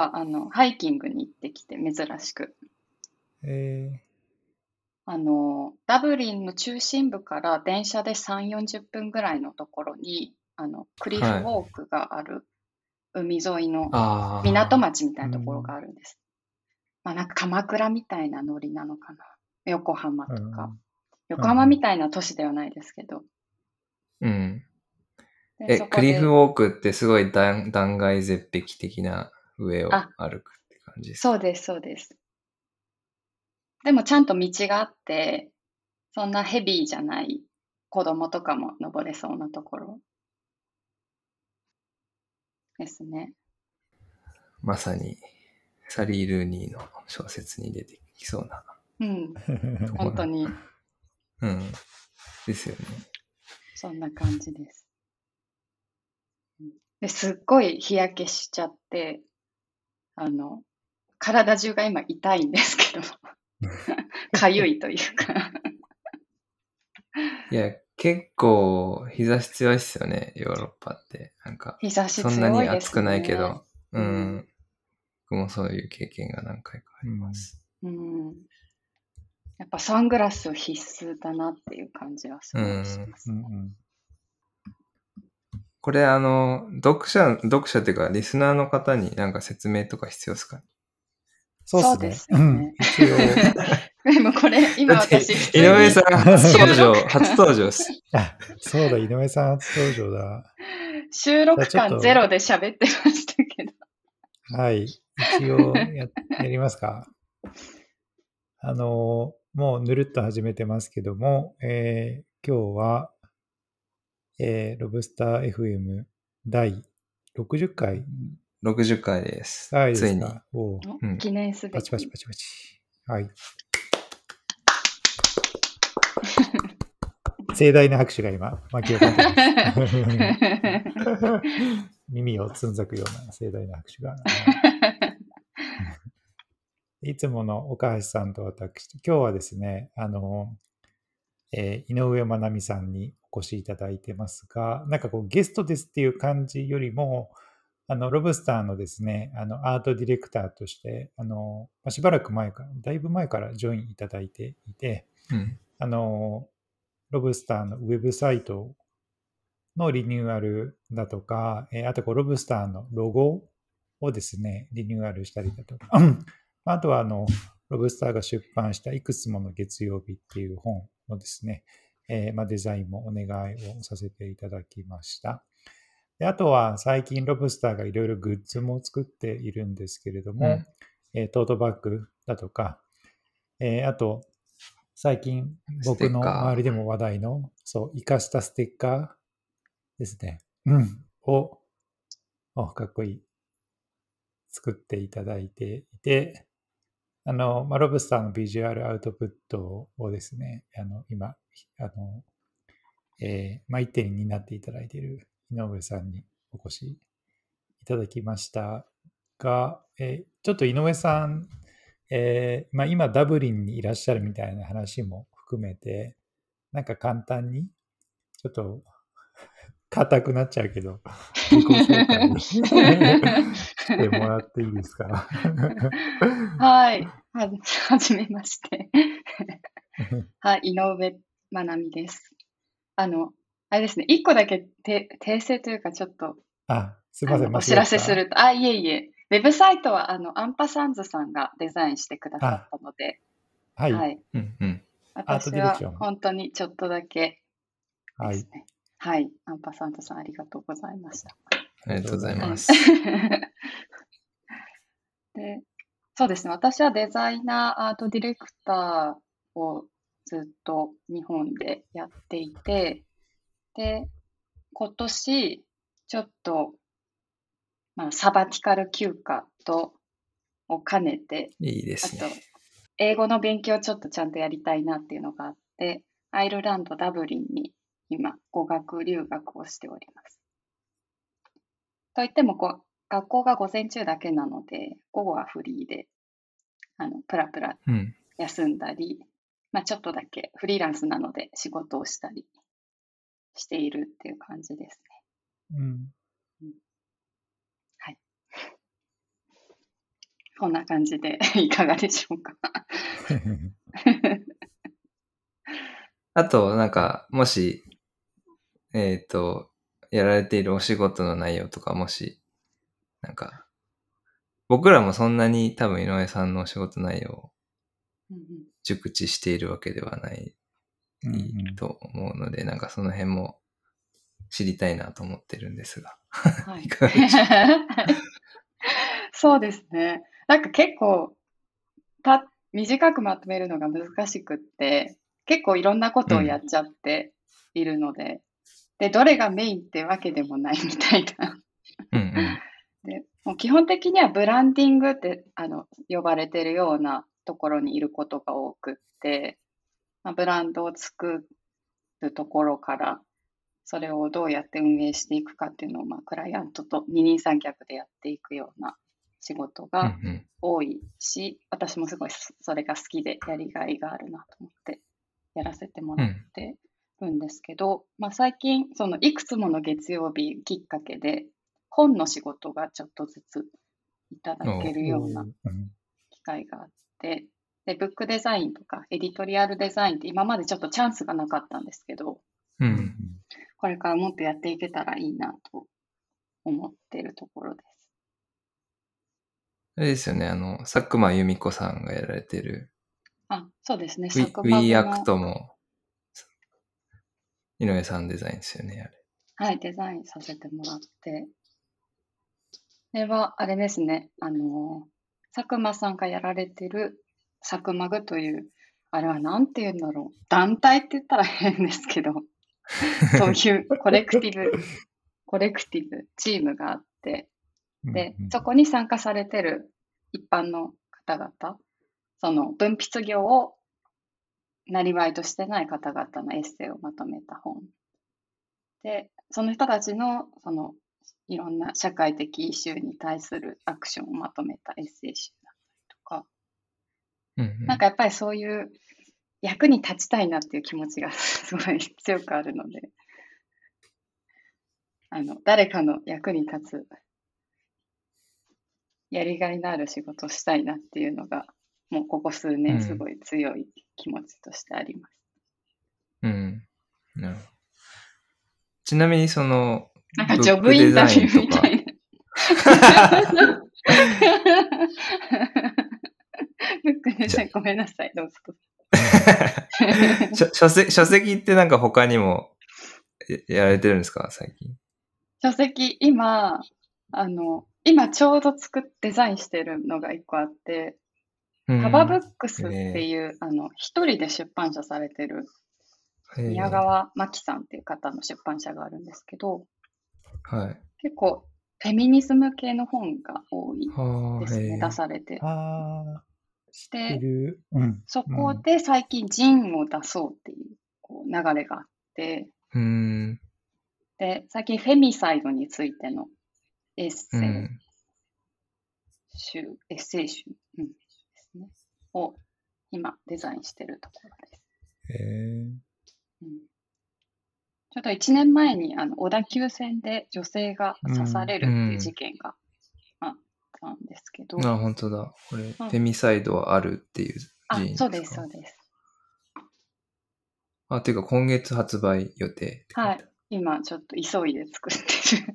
はあのハイキングに行ってきて、珍しく。えあの、ダブリンの中心部から電車で3、40分ぐらいのところに、あの、クリフウォークがある海沿いの。港町みたいなところがあるんです。まあなんか鎌倉みたいなノリなのかな。横浜とーか。横浜みたいな都市ではないですけど。うん。でえ、クリフウォークってすごい断断崖絶壁的な上をあ歩くって感じですそうです、そうです。でもちゃんと道があって、そんなヘビーじゃない子供とかも登れそうなところですね。まさに、サリー・ルーニーの小説に出てきそうな。うん、本当にうん。ですよね。そんな感じです。うんですっごい日焼けしちゃって、あの、体中が今痛いんですけど、かゆいというか。いや、結構日差し強いっすよね、ヨーロッパって。なんか、日差しそんね。なに暑くないけど、ううんん。僕もそういう経験が何回かあります。うん。やっぱサングラス必須だなっていう感じはすごいしますね。うんうんこれ、あの、読者、読者っていうか、リスナーの方になんか説明とか必要ですか？そうですね。そうでうん一応、でもこれ、今だって私井上さん初登場、初登場です。あ、そうだ、井上さん初登場だ。収録感ゼロで喋ってましたけど。はい。一応や、やりますか？あの、もうぬるっと始めてますけども、えー今日は、えーロブスター FM 第60回60回です。回ですついに。か。おううん記念すべき。パチパチパチパチ。はい。盛大な拍手が今、巻き起こってます。耳をつんざくような盛大な拍手が。いつもの岡橋さんと私、今日はですね、あの、えー井上まなみさんにお越しいただいてますが、なんかこうゲストですっていう感じよりも、あの、ロブスターのですね、あの、アートディレクターとして、あの、まあしばらく前から、だいぶ前からジョインいただいていて、うん。あの、ロブスターのウェブサイトのリニューアルだとか、えーあとこうロブスターのロゴをですね、リニューアルしたりだとか、あとはあの、ロブスターが出版したいくつもの月曜日っていう本のですね、えーまあ、デザインもお願いをさせていただきました。であとは最近ロブスターがいろいろグッズも作っているんですけれども、うんえートートバッグだとか、えーあと最近僕の周りでも話題の、そう、生かしたステッカーですね。うん。を、お、かっこいい。作っていただいていて、あの、まあ、ロブスターのビジュアルアウトプットをですね、あの、今、あの、えーまあ、一手に担っていただいている井上さんにお越しいただきましたが、えーちょっと井上さん、えーまあ、今ダブリンにいらっしゃるみたいな話も含めて、なんか簡単に、ちょっと、硬くなっちゃうけど、自己紹介してもらっていいですか？はい。ははじめまして。はい、井上まなみです。あの、あれですね、一個だけて訂正というか、ちょっとあ、すみません、お知らせする。ると、あ、いえいえ、ウェブサイトはあのアンパサンズさんがデザインしてくださったので、はい。ははい。い、うんうん。私は本当にちょっとだけはい。ですね。はい、アンパサンズさんありがとうございました。ありがとうございはいます。で そうですね、私はデザイナー、アートディレクターをずっと日本でやっていて、で、今年、ちょっと、まあ、サバティカル休暇と、を兼ねて、あといいですね。、英語の勉強をちょっとちゃんとやりたいなっていうのがあって、アイルランド、ダブリンに今、語学留学をしております。といってもこう、学校が午前中だけなので、午後はフリーで、あの、プラプラうん。休んだり、まあちょっとだけフリーランスなので仕事をしたりしているっていう感じですね。うん。はい。こんな感じで いかがでしょうか？あと、なんか、もし、えっ、と、やられているお仕事の内容とか、もし、なんか、僕らもそんなに多分井上さんのお仕事内容をうんうん熟知しているわけではないうんうんと思うので、なんかその辺も知りたいなと思ってるんですが。はい いかがでしょ そうですね。なんか結構た、短くまとめるのが難しくって、結構いろんなことをやっちゃっているので、で、どれがメインってわけでもないみたいな。うんうん。で、もう基本的にはブランディングって、あの、呼ばれてるようなところにいることが多くって、まあ、ブランドを作るところから、それをどうやって運営していくかっていうのを、まあ、クライアントと二人三脚でやっていくような仕事うんがうん多いし、私もすごいそそれが好きでやりがいがあるなと思ってやらせてもらってるんですけど、まあ、最近、そのいくつもの月曜日きっかけで、本の仕事がちょっとずついただけるようなうん機会があって、で、ブックデザインとかエディトリアルデザインって今までちょっとチャンスがなかったんですけど、う。うんんこれからもっとやっていけたらいいなと思ってるところです。あれですよね、あの、佐久間由美子さんがやられてるあ、そうですね。佐久間 We 部 Act のも、井上さんデザインですよね、あれ。はい、デザインさせてもらって。これは、あれですね。あの、佐久間さんがやられてる佐久間具という、あれはなんて言うんだろう。団体って言ったら変ですけど、そういうコレクティブ、コレクティブチームがあって、でうん、そこに参加されてる一般の方々、その文筆業をなりわいとしてない方々のエッセイをまとめた本。で、その人たちの、その、いろんな社会的イシューに対するアクションをまとめたエッセイ集だったりとか、うんうんなんかやっぱりそういう役に立ちたいなっていう気持ちがすごい強くあるので、あの、誰かの役に立つ、やりがいのある仕事をしたいなっていうのが、もうここ数うん年すごい強い気持ちとしてあります。うん。なるほど。ちなみにその、なんかジョブインタビューみたいな。ブックでじゃごめんなさい、どうぞ。書書籍書籍ってなんか他にもややられてるんですか最近？書籍、今、あの、今ちょうど作ってデザインしてるのが一個あって、うんカバブックスっていう、あの、一人で出版社されてる宮川真紀さんっていう方の出版社があるんですけど、はい。結構フェミニズム系の本が多いはあ、ですね、出されて。あで、る。うん。そこで最近ジンを出そうっていうこう流れがあって、うーん。で、最近フェミサイドについてのエッセイうん。集、エッセイ集、うん、ですね、を今デザインしてるところです。へえ。うんちょっと1年前にあの小田急線で女性が刺されるっていう事件があったんですけど、あ、本当だ。これ、うんフェミサイドはあるっていう字あ、ですか？そうです、そうです。あ、ていうか今月発売予定。はい。今ちょっと急いで作ってる。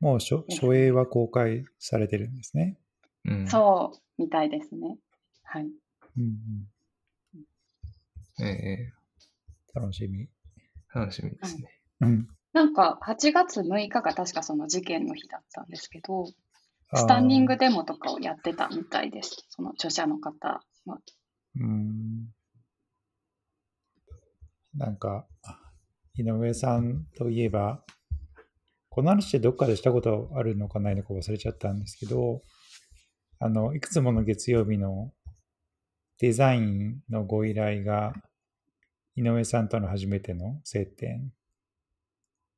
もう書書影は公開されてるんですね。うん。そう、みたいですね。はい。うんええうん、楽しみ。楽しみですね。うん、なんか8月6日が確かその事件の日だったんですけど、あースタンディングデモとかをやってたみたいです。その著者の方は。うん。なんか、井上さんといえば、この話ってどっかでしたことあるのかないのか忘れちゃったんですけど、あの、いくつもの月曜日のデザインのご依頼が、井上さんとの初めての接点。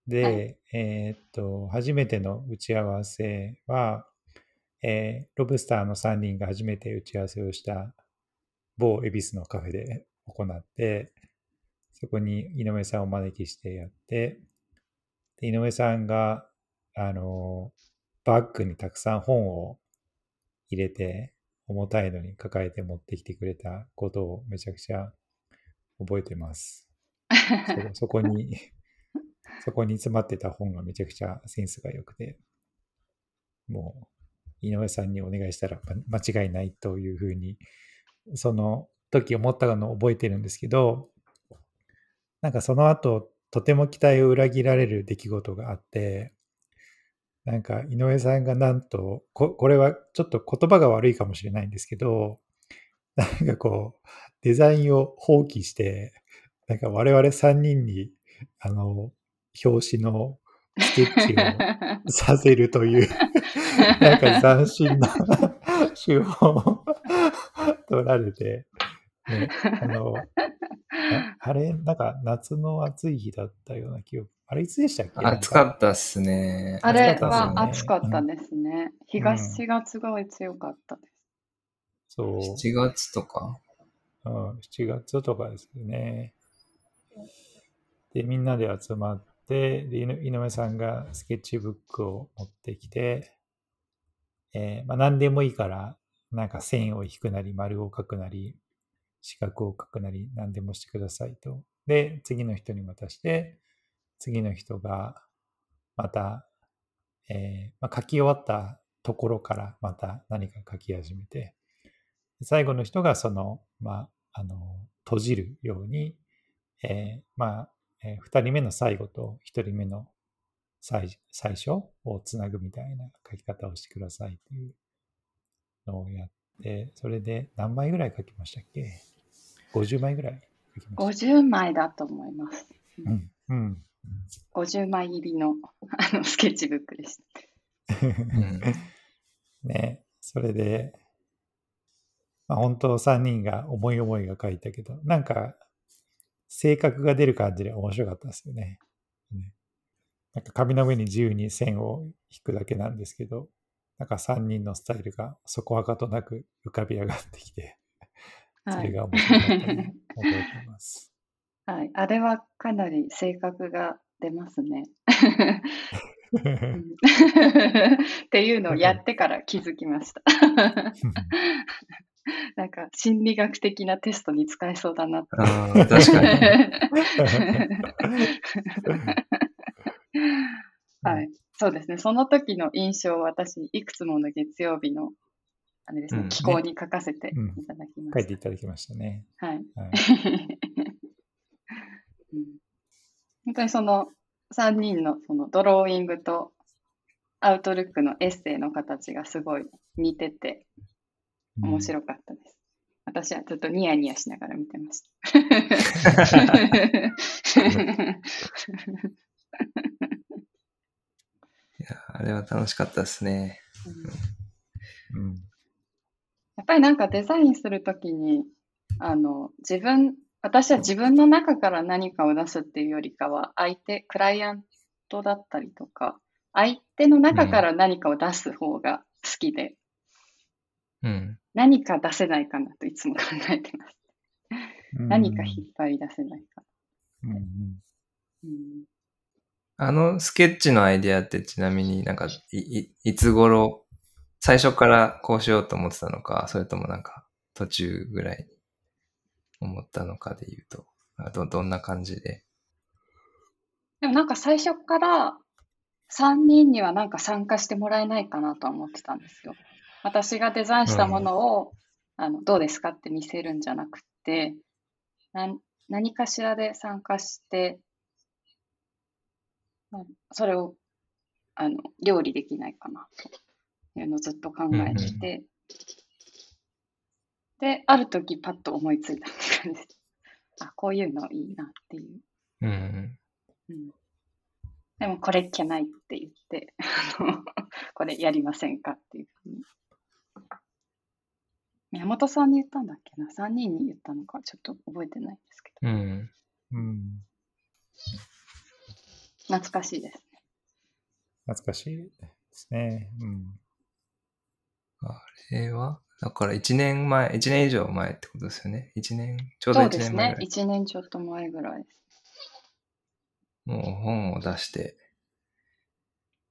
で、はい。えーっと、初めての打ち合わせは、えーロブスターの3人が初めて打ち合わせをした某恵比寿のカフェで行って、そこに井上さんをお招きしてやって、で井上さんが、あの、バッグにたくさん本を入れて、重たいのに抱えて持ってきてくれたことをめちゃくちゃ覚えてます。そ そこに、そこに詰まってた本がめちゃくちゃセンスが良くて、もう、井上さんにお願いしたらま間違いないというふうに、その時思ったのを覚えてるんですけど、なんかその後、とても期待を裏切られる出来事があって、なんか井上さんがなんと、ここれはちょっと言葉が悪いかもしれないんですけど、なんかこう、デザインを放棄して、なんか我々3人に、あの、表紙のスケッチを させるという、なんか斬新な手法を取られて、ね、あの、ああれ、なんか夏の暑い日だったような記憶。あれいつでしたっけ？暑かったっすね。あれは暑かったですね。東がすごい強かったです。そう。7月とか？うん、7月とかですよね。で、みんなで集まって、で井井上さんがスケッチブックを持ってきて、えーまあ、何でもいいから、なんか線を引くなり、丸を書くなり、四角を書くなり、何でもしてくださいと。で、次の人に渡して、次の人がまた、えーまあ、書き終わったところからまた何か書き始めて、最後の人がその、まあ、あの、閉じるように、えーまあ、え2人目の最後と1人目の最最初をつなぐみたいな書き方をしてくださいっていうのをやって、それで何枚ぐらい書きましたっけ ?50 枚ぐらい書きました。50枚だと思います。うん。うん。50枚入りのあのスケッチブックでした。う んね、それで、まあ、本当3人が思い思いが書いたけど、なんか性格が出る感じで面白かったですよね。ねなんか紙の上に自由に線を引くだけなんですけど、なんか3人のスタイルがそこはかとなく浮かび上がってきて、それが面白かったのを覚えてます。はい、あれはかなり性格が出ますね。うん っていうのをやってから気づきました。なんか心理学的なテストに使えそうだなって。確かに。はい、そうですね。その時の印象を私、いくつもの月曜日のあれですね、うん気候に書かせてうんいただきま書いしていただきましたね。た。はい。はい、うん本当にその3人のそのドローイングとアウトルックのエッセイの形がすごい似てて面白かったです。私はちょっとニヤニヤしながら見てました。いや、あれは楽しかったですね。うんうん。やっぱりなんかデザインするときに、あの、自分、私は自分の中から何かを出すっていうよりかは、相手、クライアントだったりとか、相手の中から何かを出す方が好きで、うん。何か出せないかなといつも考えてます。何か引っ張り出せないか。うんうんうん、あのスケッチのアイデアってちなみになんかい、い、いつ頃、最初からこうしようと思ってたのか、それともなんか途中ぐらいに？思ったのかで言うと、あど、どんな感じで？でもなんか最初から3人にはなんか参加してもらえないかなとは思ってたんですよ。私がデザインしたものを、あのどうですかって見せるんじゃなくて、なん何かしらで参加して、あそれをあの料理できないかなというのをずっと考えてて、で、ある時パッと思いついたって感じです。あ、こういうのいいなっていう。うん。うんでもこれっきゃないって言って、これやりませんかっていうふうに。宮本さんに言ったんだっけな ?3 人に言ったのかちょっと覚えてないんですけど。うん。うん。懐かしいですね。懐かしいですね。うん。あれは？だから1年前、1年以上前ってことですよね。1年、ちょうど1そうですね年前ぐら。い。1年ちょっと前ぐらいです。もう本を出して。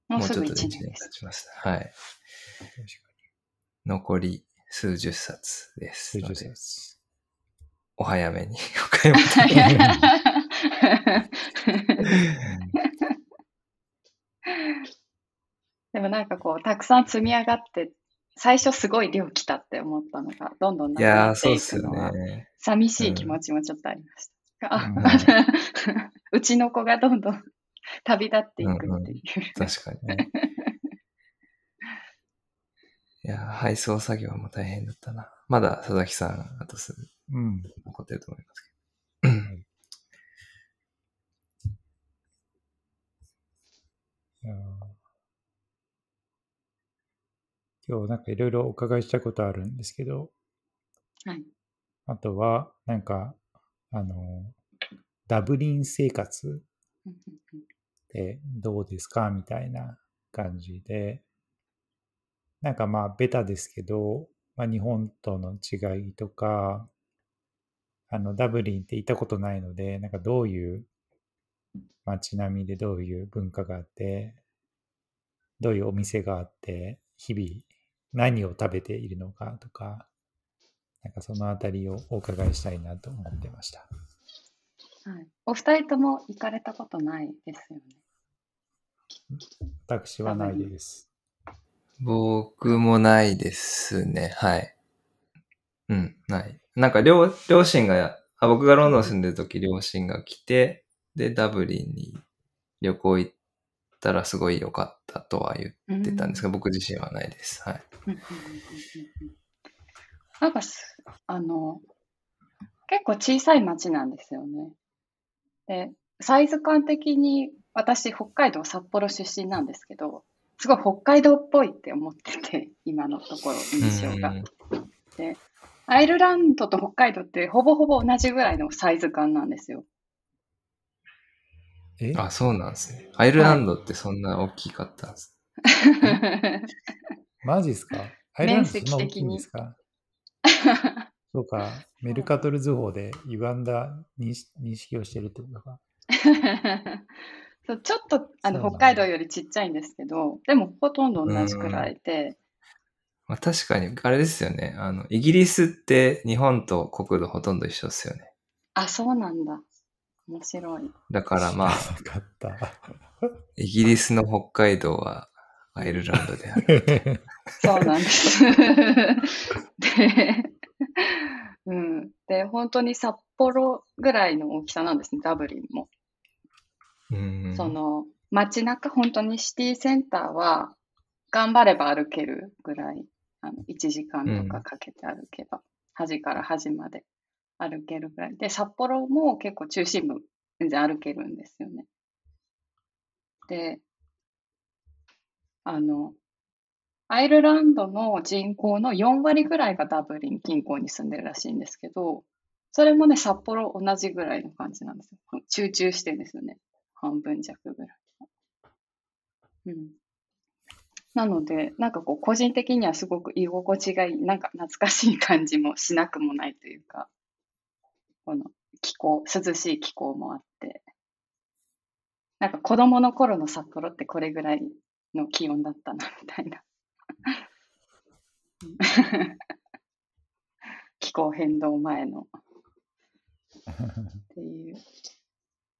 ももうちょっとで1 1年。経ちます。はい。残り数十冊です数十。冊。お早めにお買い求め でもなんかこう、たくさん積み上がって、最初すごい量来たって思ったのが、どんどんないくなっていそうっすよくのは、ね。寂しい気持ちもちょっとありました。あうん うちの子がどんどん旅立っていくっていう。確かにね。いやー、配送作業も大変だったな。まだ佐々木さん、あとすぐうん。残ってると思いますけど。いやー今日なんかいろいろお伺いしたことあるんですけど、はい。あとは、なんか、あの、ダブリン生活ってどうですかみたいな感じで、なんかまあ、ベタですけど、まあ、日本との違いとか、あの、ダブリンって行ったことないので、なんかどういう街並みでどういう文化があって、どういうお店があって、日々何を食べているのかとか、なんかそのあたりをお伺いしたいなと思ってました。はい、お二人とも行かれたことないですよね。私はないです。僕もないですね。はい。うん、ない。なんか両、両親が、あ僕がロンドン住んでる時、両親が来て、で、ダブリンに旅行行ったらすごい良かったとは言ってたんですが、僕自身はないです。はい。うんうんうんうんうんなんかす、あの、結構小さい町なんですよね。で、サイズ感的に私、北海道札幌出身なんですけど、すごい北海道っぽいって思ってて、今のところ印象がうん。で、アイルランドと北海道ってほぼほぼ同じぐらいのサイズ感なんですよ。え？あ、そうなんですね。アイルランドってそんな大きかったんです。マジですか？アイルランドそんな大きいん面積的にですかそうか、メルカトル図法で歪んだ認識認識をしてるってことか。そうちょっとあの北海道よりちっちゃいんですけど、でもほとんど同じくらいで、まあ、確かに、あれですよね。あの、イギリスって日本と国土ほとんど一緒ですよね。あ、そうなんだ。面白い。だからまあ。イギリスの北海道はアイルランドである。そうなんです。で、うん。で、本当に札幌ぐらいの大きさなんですね、ダブリンも。うんその、街中、本当にシティセンターは、頑張れば歩けるぐらい、あの1時間とかかけて歩けば、端から端まで歩けるぐらい。で、札幌も結構中心部、全然歩けるんですよね。で、あの、アイルランドの人口の4割ぐらいがダブリン近郊に住んでるらしいんですけど、それもね、札幌同じぐらいの感じなんですよ。集中してですよね。半分弱ぐらい。うん。なので、なんかこう、個人的にはすごく居心地がいい、なんか懐かしい感じもしなくもないというか、この気候、涼しい気候もあって、なんか子供の頃の札幌ってこれぐらいの気温だったな、みたいな。気候変動前のっていう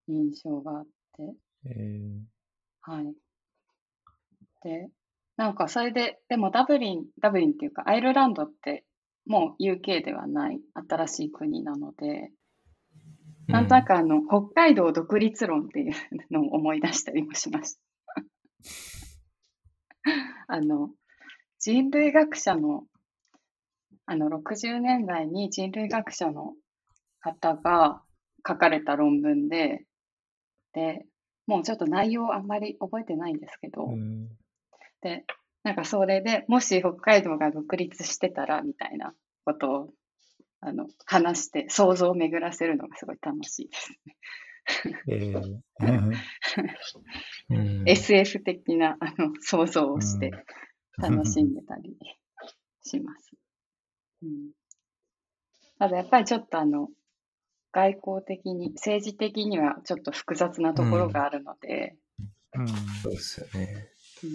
印象があって、えーはい。で、なんかそれで、でもダブリン、ダブリンっていうか、アイルランドってもう UK ではない新しい国なので、なんとなくあの、北海道独立論っていうのを思い出したりもしました。あの、人類学者の、あの、60年代に人類学者の方が書かれた論文で、で、もうちょっと内容あんまり覚えてないんですけど、うんで、なんかそれでもし北海道が独立してたらみたいなことをあの話して想像を巡らせるのがすごい楽しいですね。えー うん。SF 的なあの想像をしてうん楽しんでたりします。うん、ただやっぱりちょっとあの外交的に政治的にはちょっと複雑なところがあるので、うん。そうですよね。うん。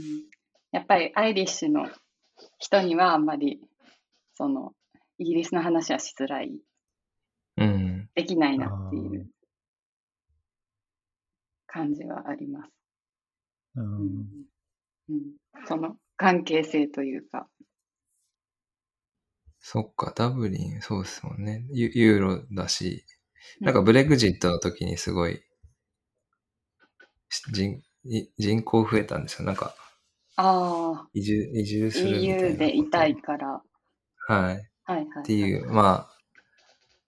やっぱりアイリッシュの人にはあんまり、その、イギリスの話はしづらい、うん。できないなっていう感じはあります。ううんんうん、その関係性というか、そっか、ダブリン、そうですもんね。ユユーロだし、なんかブレグジットの時にすごい、し人い人口増えたんですよ。なんか、あ移住、移住あ、するみたいな。EU でいたいから、はい。はいはい、はい。っていう、まあ、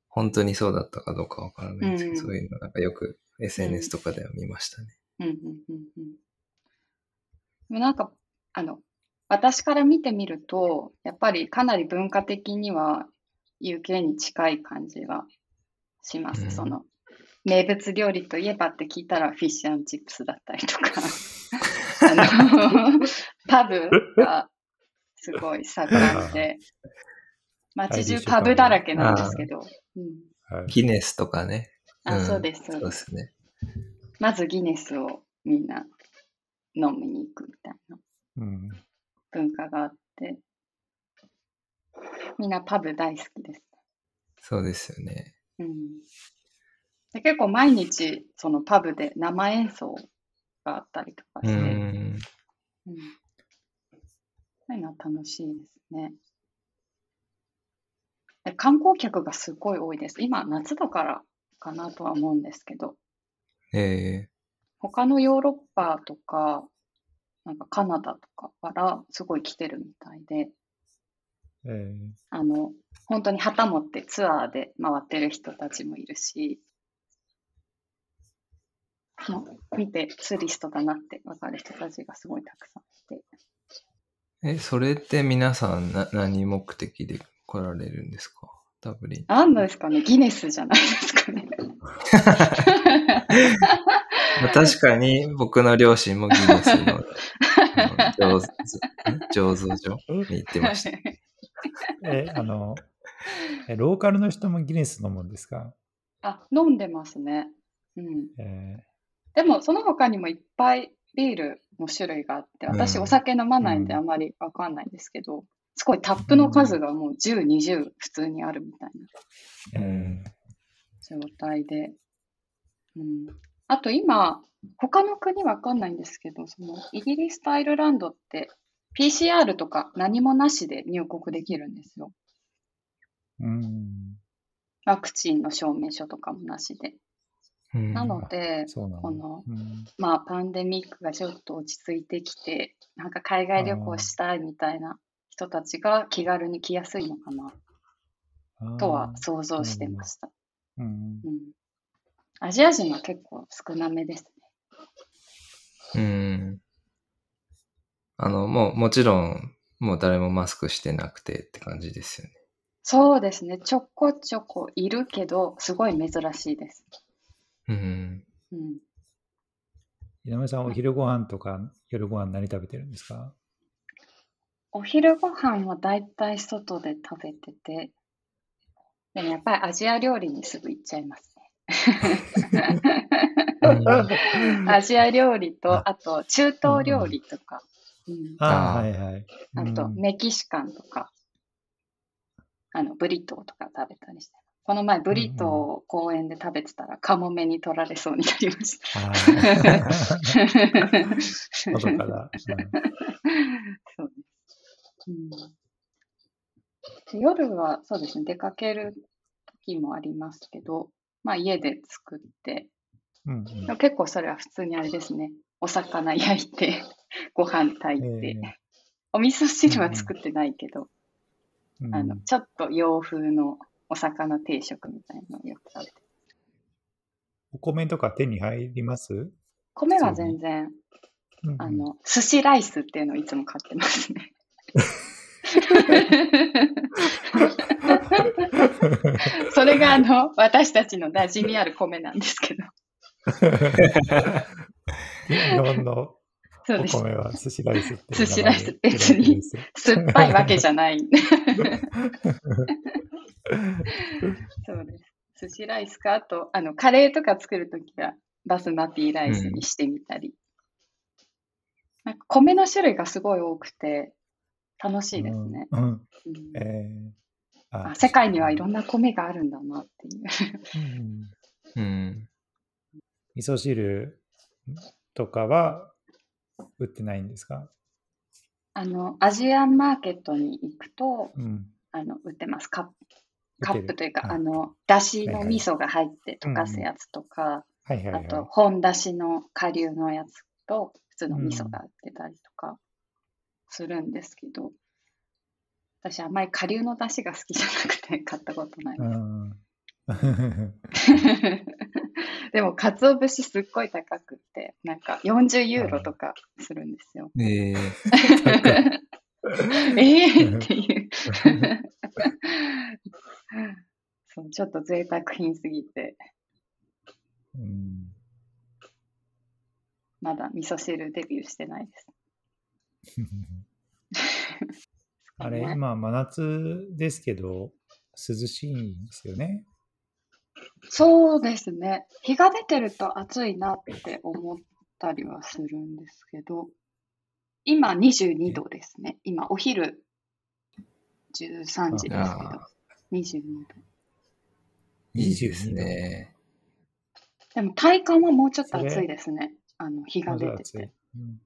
本当にそうだったかどうかわからないですけど、うんそういうのなんかよく SNS とかでは見ましたね。うんうんうんうん。でもなんか、あの、私から見てみると、やっぱりかなり文化的には UK に近い感じがします。うんその、名物料理といえばって聞いたらフィッシュチップスだったりとか、あの、パブがすごい盛んで、街中パブだらけなんですけど、うん、はい。ギネスとかね。あ、うんそうです、そうで。ですすね。まずギネスをみんな飲みに行くみたいなうん。文化があって、みんなパブ大好きです。そうですよね。うん、で結構毎日そのパブで生演奏があったりとかうして、ん。うんそういうのは楽しいですね。で観光客がすごい多いです。今、夏だからかなとは思うんですけど、え他のヨーロッパとか、なんかカナダとかからすごい来てるみたいで、えーあの、本当に旗持ってツアーで回ってる人たちもいるし、見てツーリストだなってわかる人たちがすごいたくさんいて、ーえ、それって皆さんな何目的で来られるんですか？ダブリン。なんですかね、ギネスじゃないですかね。まあ確かに僕の両親もギネスの醸造所に行ってました。え、あの、えローカルの人もギネス飲むんですか？あ、飲んでますね。うん。えでも、その他にもいっぱいビールの種類があって、私うんお酒飲まないんでうんあまりわかんないんですけど、すごいタップの数がもう10、20普通にあるみたいな状態で。うん。あと今、他の国わかんないんですけど、そのイギリスとアイルランドって PCR とか何もなしで入国できるんですよ。ーうん。ワクチンの証明書とかもなしで。うんなので、のこのうんまあ、パンデミックがちょっと落ち着いてきて、なんか海外旅行したいみたいな人たちが気軽に来やすいのかなとは想像してました。うんうん。アジア人は結構少なめですね。うん。あの、もう、もちろん、もう誰もマスクしてなくてって感じですよね。そうですね。ちょこちょこいるけど、すごい珍しいです。うん。うん。井上さん、お昼ご飯とか夜ご飯何食べてるんですか？お昼ご飯はだいたい外で食べてて、でもやっぱりアジア料理にすぐ行っちゃいますね。アジア料理と、あと中東料理とか、うん、ああ、あーはいはい。あとうんメキシカンとか、あのブリトーとか食べたりして。この前ブリトーを公園で食べてたらカモメに取られそうになりました。外から。うんそうです、うん。で夜はそうですね、出かける時もありますけど、まあ家で作って、うんうん。結構それは普通にあれですね、お魚焼いて、ご飯炊いて、えお味噌汁は作ってないけど、うんあの、ちょっと洋風のお魚定食みたいなのをよく食べて。お米とか手に入ります？米は全然、うんうん。あの、寿司ライスっていうのをいつも買ってますね。それがあの、私たちの馴染みある米なんですけど。日本の。お米は寿司ライスって寿司ライス別に酸っぱいわけじゃない。そうです。寿司ライスか、あと、あの、カレーとか作るときは、バスマティライスにしてみたり。なんか米の種類がすごい多くて楽しいですね。うん。えーああ世界にはいろんな米があるんだなっていう。うんうん。味噌汁とかは売ってないんですか？あの、アジアンマーケットに行くと、うん。あの、売ってます。カップカップというか、はいあの、だしの味噌が入って溶かすやつとか、はいはいはい。あと、本だしの顆粒のやつと、普通の味噌が売ってたりとかするんですけど、私、あんまり顆粒のだしが好きじゃなくて買ったことない。うん。でも、鰹節すっごい高くって、なんか40ユーロとかするんですよ。ええ えーっていう。そうちょっと贅沢品すぎて、うんまだ味噌汁デビューしてないです。あれ、今、真夏ですけど、涼しいんですよね。そうですね。日が出てると暑いなって思ったりはするんですけど、今22度ですね。今お昼13時ですけどあ、22度。いいですね。でも体感はもうちょっと暑いですね。あの日が出てて。うん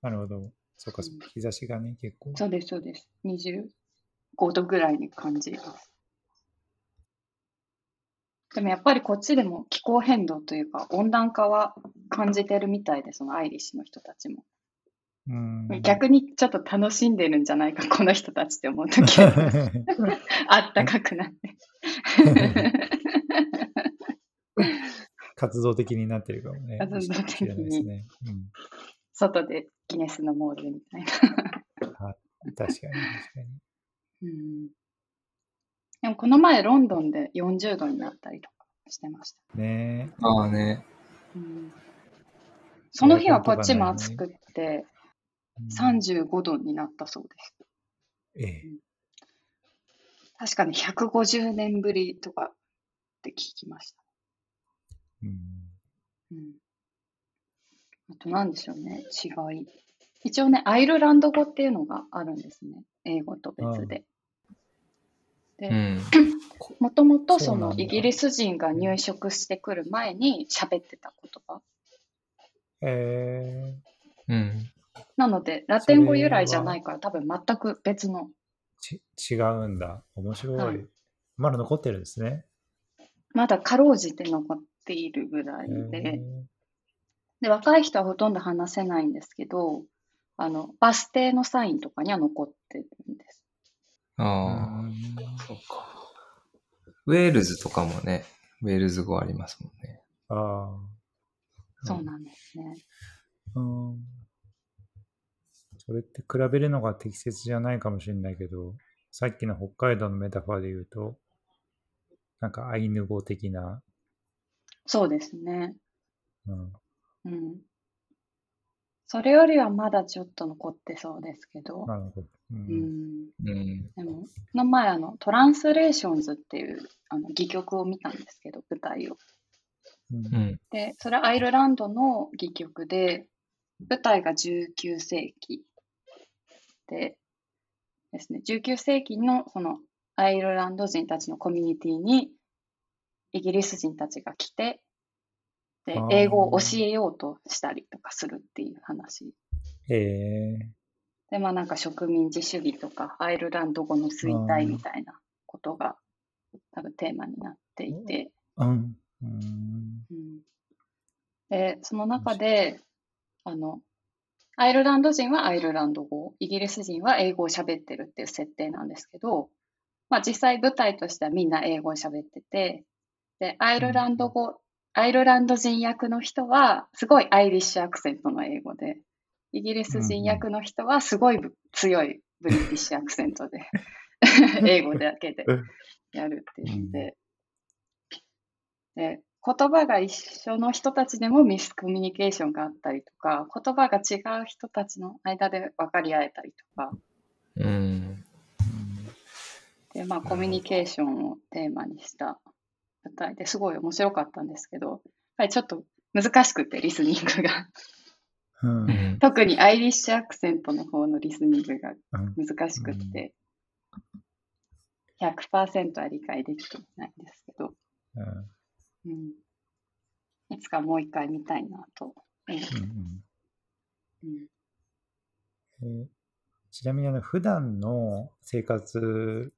なるほど。そうか、そうか。日差しがね、結構。そうです、そうです。25度ぐらいに感じます。でもやっぱりこっちでも気候変動というか温暖化は感じてるみたいで、そのアイリッシュの人たちも。うん逆にちょっと楽しんでるんじゃないか、この人たちって思うとき あったかくなって。活動的になってるかもね。活動的にですね。うん。外でギネスのモードみたいな。確かに、確かに。うん、でもこの前ロンドンで40度になったりとかしてました。ねああね。うん、その日はこっちも暑くってえ。うん35度になったそうです。ええ。確かに150年ぶりとかって聞きました。うんうん、あと何でしょうね、違い。一応ね、アイルランド語っていうのがあるんですね。英語と別で。で、うん。もともとそのイギリス人が入植してくる前に喋ってた言葉。えうん。なので、ラテン語由来じゃないから多分全く別の。ー、ち違うんだ。面白い。はいまだ残ってるんですね。まだかろうじて残っているぐらいえで、で、若い人はほとんど話せないんですけど、あの、バス停のサインとかには残ってるんです。ーああ、そうか。ウェールズとかもね、ウェールズ語ありますもんね。あそうなんですね。あ。うん。それって比べるのが適切じゃないかもしれないけど、さっきの北海道のメタファーで言うと、なんかアイヌ語的な、そうですね。うん、うん。それよりはまだちょっと残ってそうですけど、なるほど。ううんん。うん。でも、この前、あの、トランスレーションズっていう、あの、戯曲を見たんですけど、舞台を。うんうん。で、それはアイルランドの戯曲で、舞台が19世紀でですね、19世紀のそのアイルランド人たちのコミュニティにイギリス人たちが来て、で英語を教えようとしたりとかするっていう話。ええで、まあなんか植民地主義とか、アイルランド語の衰退みたいなことが多分テーマになっていて、うん。うん。うんで、その中で、あの、アイルランド人はアイルランド語、イギリス人は英語を喋ってるっていう設定なんですけど、まあ実際舞台としてはみんな英語を喋ってて、で、アイルランド語、アイルランド人役の人はすごいアイリッシュアクセントの英語で、イギリス人役の人はすごいぶ強いブリティッシュアクセントで、英語だけでやるっていうので、で、言葉が一緒の人たちでもミスコミュニケーションがあったりとか、言葉が違う人たちの間で分かり合えたりとか、うん。で、まあ、コミュニケーションをテーマにした舞台ですごい面白かったんですけど、やっぱりちょっと難しくて、リスニングが。うん。うん。特にアイリッシュアクセントの方のリスニングがうん。難しくって、100%は理解できていないんですけど、うん。うん、いつかもう一回見たいなと思って。うん。うん。えーちなみにあの普段の生活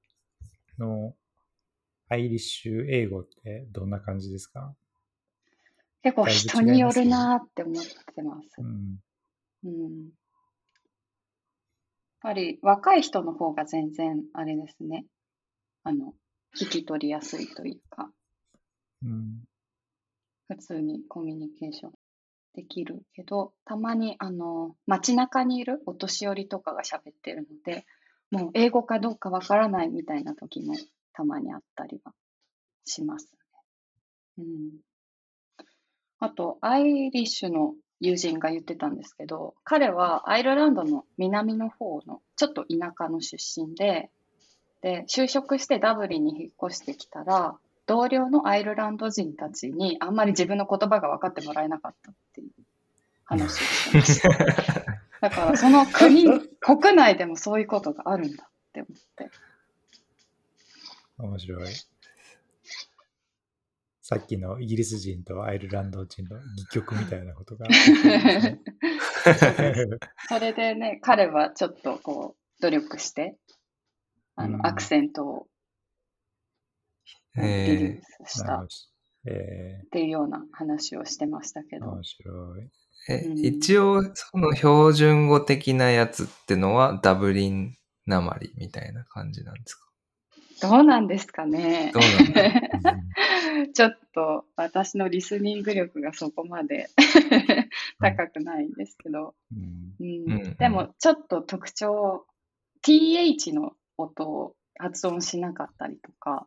のアイリッシュ英語ってどんな感じですか、結構人によるなーって思ってますう。んうん。やっぱり若い人の方が全然あれですね。あの、聞き取りやすいというか、うん普通にコミュニケーションできるけど、たまにあの、街中にいるお年寄りとかが喋ってるので、もう英語かどうかわからないみたいな時もたまにあったりはしますね。うん。あと、アイリッシュの友人が言ってたんですけど、彼はアイルランドの南の方のちょっと田舎の出身で、で、就職してダブリンに引っ越してきたら、同僚のアイルランド人たちにあんまり自分の言葉が分かってもらえなかったっていう話をしてました。だからその国、国内でもそういうことがあるんだって思って。面白い。さっきのイギリス人とアイルランド人の戯曲みたいなことが。それでね、彼はちょっとこう、努力して、あうん。の、アクセントをリリーえスした。っなるほど。えていうような話をしてましたけー、ど。面、白い。ーえうん。一応、その標準語的なやつってのはダブリンなまりみたいな感じなんですか？どうなんですかね。どうなんだちょっと私のリスニング力がそこまで高くないんですけど、うん。うん。でもちょっと特徴、th の音を発音しなかったりとか、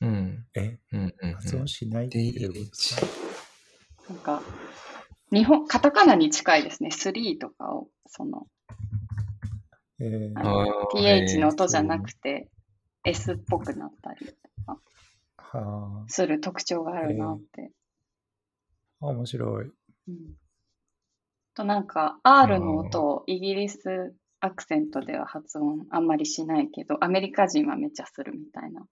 うん。え、うんうん、発音しないっていうことですか？なんか、日本、カタカナに近いですね。3とかを、その、えー。あの th の音じゃなくて、s っぽくなったりはする特徴があるなって。あ、面白い。うんとなんか R の音をイギリスアクセントでは発音あんまりしないけど、アメリカ人はめっちゃするみたいな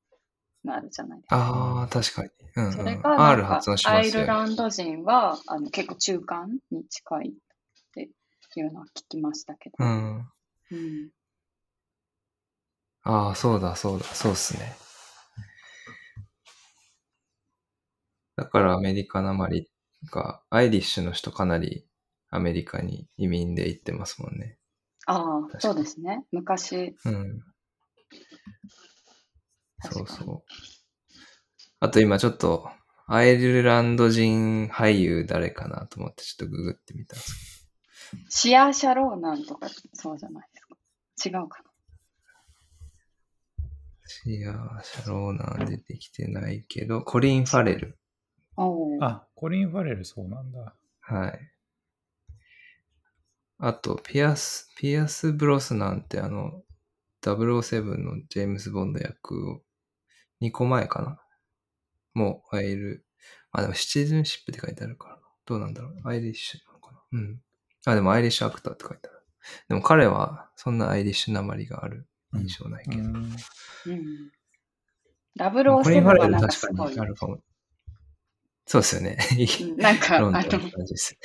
のあるじゃないですか。ああ、確かに。うん、そうん。れがな R 発音しアイルますよね。ランド人はあの結構中間に近いっていうのは聞きましたけど。うん。うんああ、そうだ、そうだ、そうっすね。だからアメリカなまりが、アイリッシュの人かなりアメリカに移民で行ってますもんね。ああ、そうですね。昔、うん。そうそう。あと今ちょっと、アイルランド人俳優誰かなと思ってちょっとググってみたんですシアーシャローナンとかそうじゃないですか。違うかな。シアーシャローナー出てきてないけど、コリン・ファレル。あ、コリン・ファレルそうなんだ。はい。あと、ピアス、ピアス・ブロスなんてあの、007のジェームズ・ボンド役を2個前かなもう、アイル、あ、でもシチズンシップって書いてあるからな。どうなんだろうアイリッシュなのかなうん。あ、でもアイリッシュアクターって書いてある。でも彼はそんなアイリッシュなまりがある印象ないけど。うんうん。コリン・ファ007はなんかすごいかにあ。るかも。そうですよね。うんなんか、ロンドン、の感じです。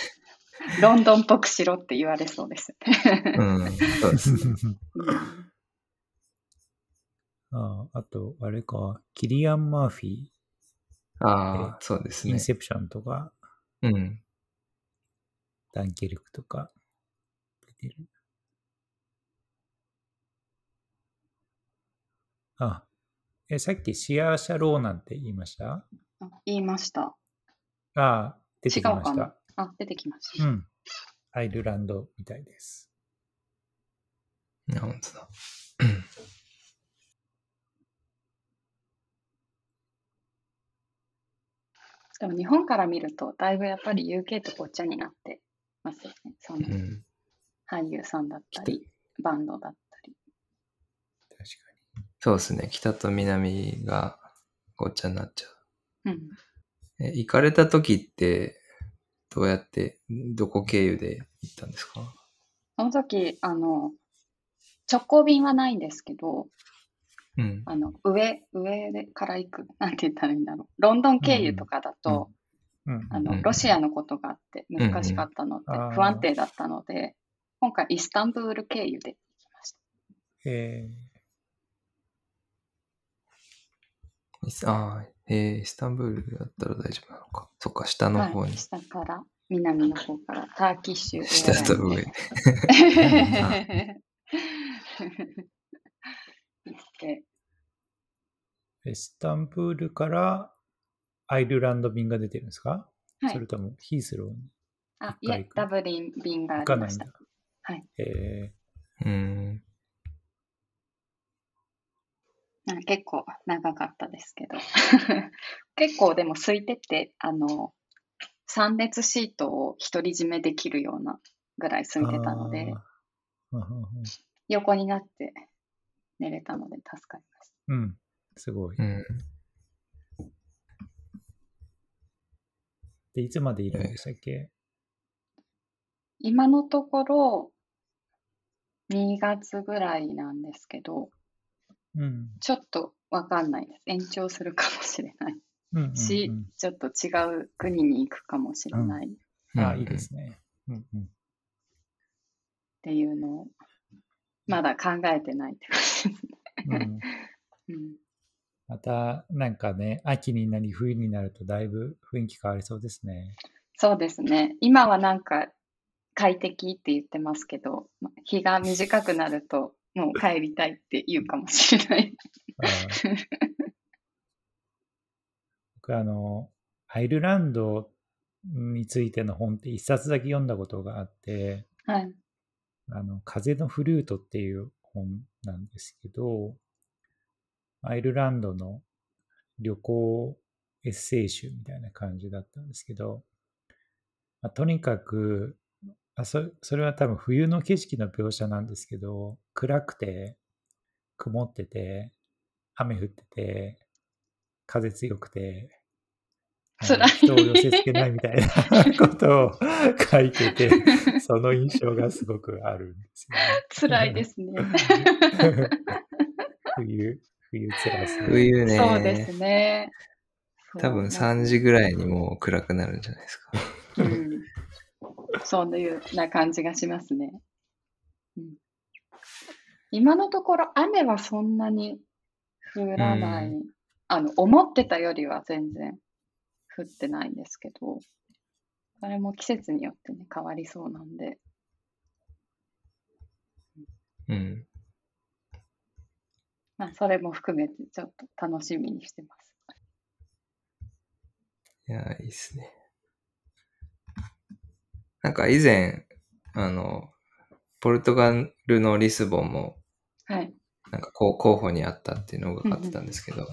ロンドンっぽくしろって言われそうですね。うん、そうですああと、あれか、キリアン・マーフィー、ああ、そうですねイン。セプションとか、うん。ダンケルクとか、出てる。あ、え、さっきシアーシャローなんて言いました？あ言いました。ああ、出てきまし違うかな？た。あ、出てきました。うん。アイルランドみたいです。な本当だ。でも日本から見ると、だいぶやっぱり UK とごっちゃになってますよね。そのうん。俳優さんだったり、バンドだったり。そうですね。北と南がごっちゃになっちゃう。うん。え、行かれた時って、どうやって、どこ経由で行ったんですか？その時、あの、直行便はないんですけど、うん。あの、上、上でから行く、なんて言ったらいいんだろう。ロンドン経由とかだと、うん。あの、うんロシアのことがあって難しかったので不安定だったので、今回イスタンブール経由で行きました。えイスああ、えー、イスタンブールだったら大丈夫なのか。そっか、下の方にはい、。下から、南の方から、ターキッシュ下と上 イスタンブールからアイルランド便が出てるんですか、はい。それともヒースローにあ、いえ一回行、く？ダブリン便があ行りました。はい。えうん。なんか結構長かったですけど。結構でも空いてて、あの、3列シートを独り占めできるようなぐらい空いてたので、横になって寝れたので助かりました。うん、すごい。うん。で、いつまでいるんでしたっけ？今のところ、2月ぐらいなんですけど、うん。ちょっとわかんないです。延長するかもしれないうんうんし、うんちょっと違う国に行くかもしれないっあ、いいですね。うんうん。ていうのを、まだ考えてないって感じですね。うん、うんまた、なんかね、秋になり冬になるとだいぶ雰囲気変わりそうですね。そうですね。今はなんか快適って言ってますけど、ま日が短くなるともう帰りたいって言うかもしれない。僕あの、アイルランドについての本って一冊だけ読んだことがあって、はい。あの、風のフルートっていう本なんですけど、アイルランドの旅行エッセイ集みたいな感じだったんですけど、まあとにかくあそ、それは多分冬の景色の描写なんですけど、暗くて、曇ってて、雨降ってて、風強くて、辛い人を寄せ付けないみたいな ことを書いてて、その印象がすごくあるんですよね。辛いですね。冬、冬辛そう。冬ね。そうですね。多分3時ぐらいにもう暗くなるんじゃないですか。うん。そういうな感じがしますね。うん、今のところ雨はそんなに降らない。うあの、思ってたよりは全然降ってないんですけど、それも季節によってね、変わりそうなんで。うん。まあ、それも含めてちょっと楽しみにしてます。いや、いいっすね。なんか以前、あの、ポルトガルのリスボンも、はい。なんかこう候補にあったっていうのを伺ってたんですけど、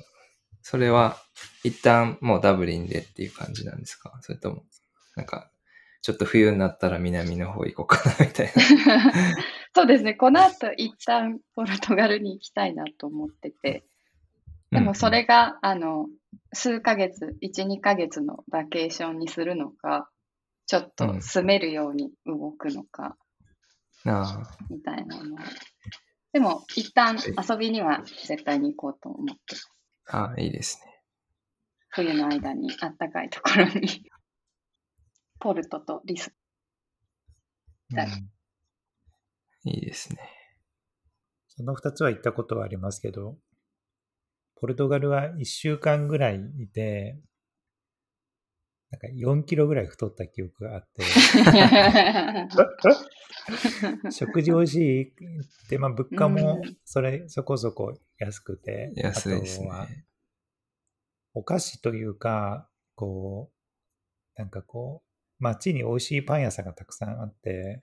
それは一旦もうダブリンでっていう感じなんですか？それとも、なんか、ちょっと冬になったら南の方行こうかなみたいな。そうですね。この後一旦ポルトガルに行きたいなと思ってて、でもそれが、あの、数ヶ月、1、2ヶ月のバケーションにするのか、ちょっと住めるように動くのか、うん、ああ、みたいなのを。でも、一旦遊びには絶対に行こうと思って。ああ、いいですね。冬の間にあったかいところに。ポルトとリス。はいうんいいですね。その2つは行ったことはありますけど、ポルトガルは1週間ぐらいいて、なんか4キロぐらい太った記憶があって、食事美味しいって、まあ物価もうん。それそこそこ安くて、安いですあとはね。お菓子というか、こう、なんかこう、街に美味しいパン屋さんがたくさんあって、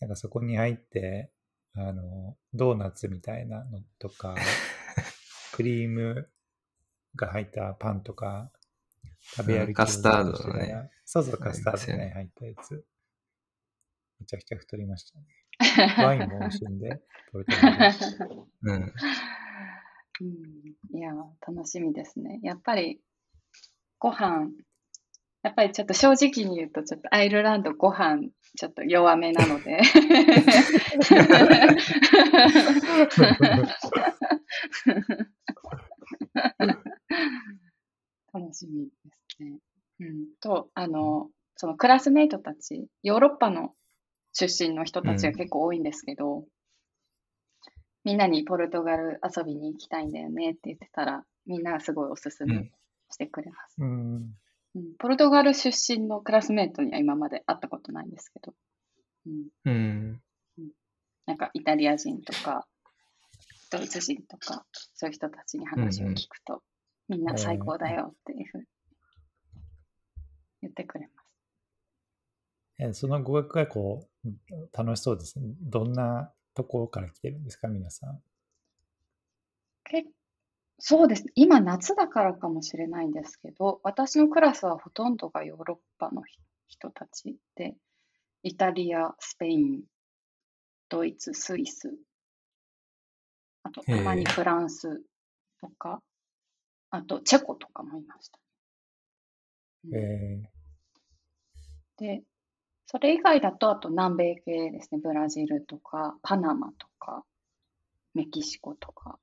なんかそこに入って、あの、ドーナツみたいなのとか、クリームが入ったパンとか、食べ歩きをカスタードのねそうそう、カスタードねね、入ったやつ。めちゃくちゃ太りましたね。ワインも美味しいんで、ポルトガルうん。うんいや、楽しみですね。やっぱり、ご飯やっぱりちょっと正直に言うと、ちょっとアイルランドご飯ちょっと弱めなので。楽しみね。うん、と、あの、そのクラスメイトたち、ヨーロッパの出身の人たちが結構多いんですけど、うん、みんなにポルトガル遊びに行きたいんだよねって言ってたら、みんながすごいおすすめしてくれます。うん、うん、ポルトガル出身のクラスメイトには今まで会ったことないんですけど、うん。なんかイタリア人とか、ドイツ人とか、そういう人たちに話を聞くと、みんな最高だよっていうふうに言ってくれます。えその語学学校、楽しそうですね。どんなところから来てるんですか、皆さん。けそうですね。今、夏だからかもしれないんですけど、私のクラスはほとんどがヨーロッパの人たちで、イタリア、スペイン、ドイツ、スイス、あとたまにフランスとか、あとチェコとかもいました。えで、それ以外だと、あと南米系ですね。ブラジルとか、パナマとか、メキシコとか。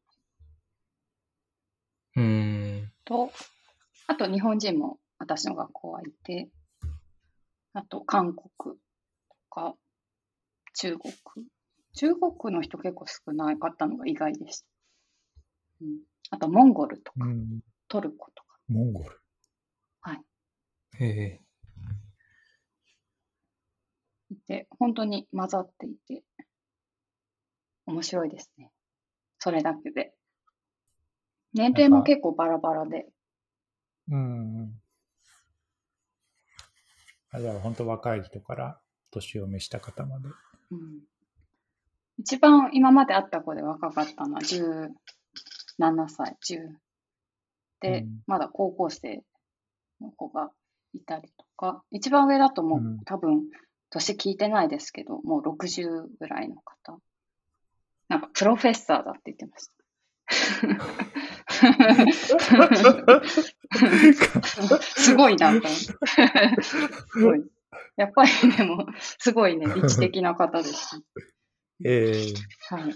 うん。と、あと日本人も私の学校はいて、あと韓国か、中国。中国の人結構少なかったのが意外でした。うん、あと、モンゴルとか、うん、トルコとか。モンゴルはい。へえ。で、本当に混ざっていて、面白いですね。それだけで。年齢も結構バラバラで。うん。あ、じゃあ本当若い人から年を召した方まで。うん、一番今まで会った子で若かったのは17歳、10。で、うん、まだ高校生の子がいたりとか、一番上だともう、うん、多分、年聞いてないですけど、もう60ぐらいの方。なんか、プロフェッサーだって言ってました。すごいな。すごい。やっぱりでも、すごいね、理知的な方でした。ええ。ー、はい。